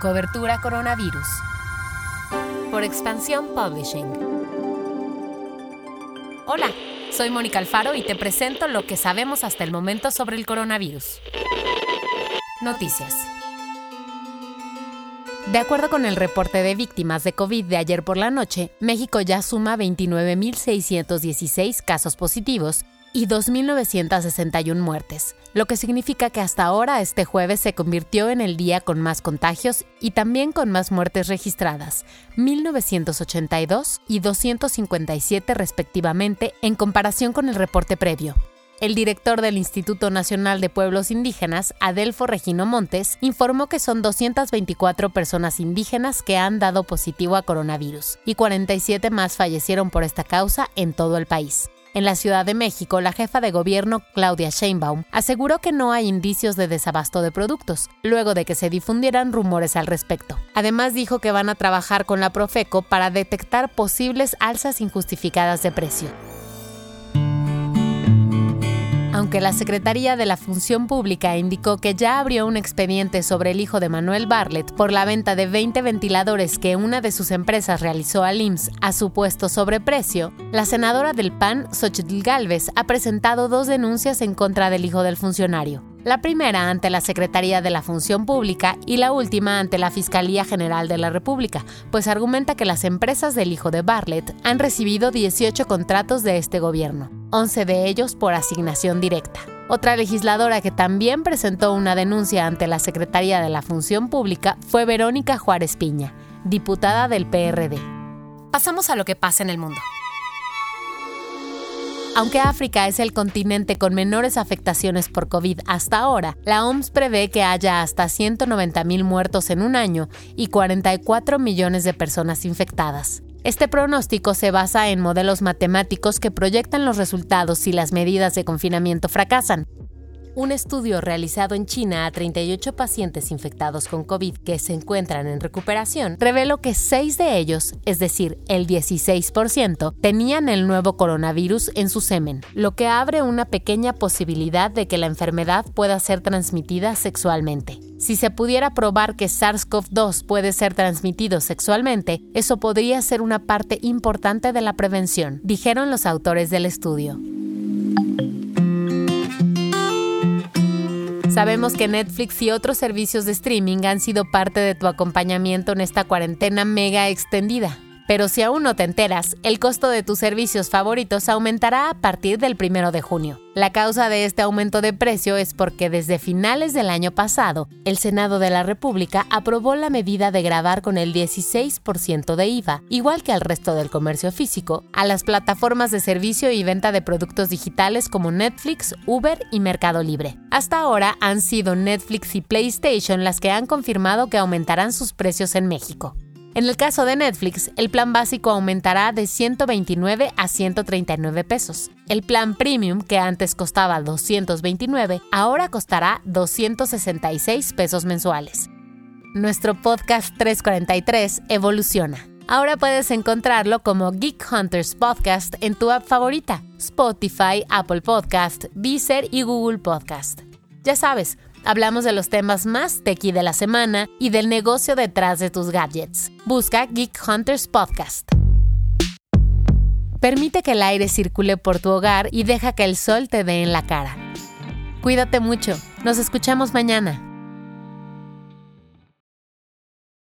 Cobertura Coronavirus. Por Expansión Publishing. Hola, soy Mónica Alfaro y te presento lo que sabemos hasta el momento sobre el coronavirus. Noticias. De acuerdo con el reporte de víctimas de COVID de ayer por la noche, México ya suma 29.616 casos positivos y 2.961 muertes, lo que significa que hasta ahora este jueves se convirtió en el día con más contagios y también con más muertes registradas, 1.982 y 257 respectivamente en comparación con el reporte previo. El director del Instituto Nacional de Pueblos Indígenas, Adelfo Regino Montes, informó que son 224 personas indígenas que han dado positivo a coronavirus y 47 más fallecieron por esta causa en todo el país. En la Ciudad de México, la jefa de gobierno, Claudia Sheinbaum, aseguró que no hay indicios de desabasto de productos, luego de que se difundieran rumores al respecto. Además dijo que van a trabajar con la Profeco para detectar posibles alzas injustificadas de precio aunque la Secretaría de la Función Pública indicó que ya abrió un expediente sobre el hijo de Manuel Bartlett por la venta de 20 ventiladores que una de sus empresas realizó al IMSS a supuesto sobreprecio, la senadora del PAN, Xochitl Gálvez, ha presentado dos denuncias en contra del hijo del funcionario. La primera ante la Secretaría de la Función Pública y la última ante la Fiscalía General de la República, pues argumenta que las empresas del hijo de Bartlett han recibido 18 contratos de este gobierno. 11 de ellos por asignación directa. Otra legisladora que también presentó una denuncia ante la Secretaría de la Función Pública fue Verónica Juárez Piña, diputada del PRD. Pasamos a lo que pasa en el mundo. Aunque África es el continente con menores afectaciones por COVID hasta ahora, la OMS prevé que haya hasta 190.000 muertos en un año y 44 millones de personas infectadas. Este pronóstico se basa en modelos matemáticos que proyectan los resultados si las medidas de confinamiento fracasan. Un estudio realizado en China a 38 pacientes infectados con COVID que se encuentran en recuperación reveló que 6 de ellos, es decir, el 16%, tenían el nuevo coronavirus en su semen, lo que abre una pequeña posibilidad de que la enfermedad pueda ser transmitida sexualmente. Si se pudiera probar que SARS-CoV-2 puede ser transmitido sexualmente, eso podría ser una parte importante de la prevención, dijeron los autores del estudio. Sabemos que Netflix y otros servicios de streaming han sido parte de tu acompañamiento en esta cuarentena mega extendida. Pero si aún no te enteras, el costo de tus servicios favoritos aumentará a partir del primero de junio. La causa de este aumento de precio es porque desde finales del año pasado, el Senado de la República aprobó la medida de grabar con el 16% de IVA, igual que al resto del comercio físico, a las plataformas de servicio y venta de productos digitales como Netflix, Uber y Mercado Libre. Hasta ahora han sido Netflix y PlayStation las que han confirmado que aumentarán sus precios en México. En el caso de Netflix, el plan básico aumentará de 129 a 139 pesos. El plan premium, que antes costaba 229, ahora costará 266 pesos mensuales. Nuestro podcast 343 evoluciona. Ahora puedes encontrarlo como Geek Hunters Podcast en tu app favorita, Spotify, Apple Podcast, Deezer y Google Podcast. Ya sabes, Hablamos de los temas más tequi de la semana y del negocio detrás de tus gadgets. Busca Geek Hunters Podcast. Permite que el aire circule por tu hogar y deja que el sol te dé en la cara. Cuídate mucho. Nos escuchamos mañana.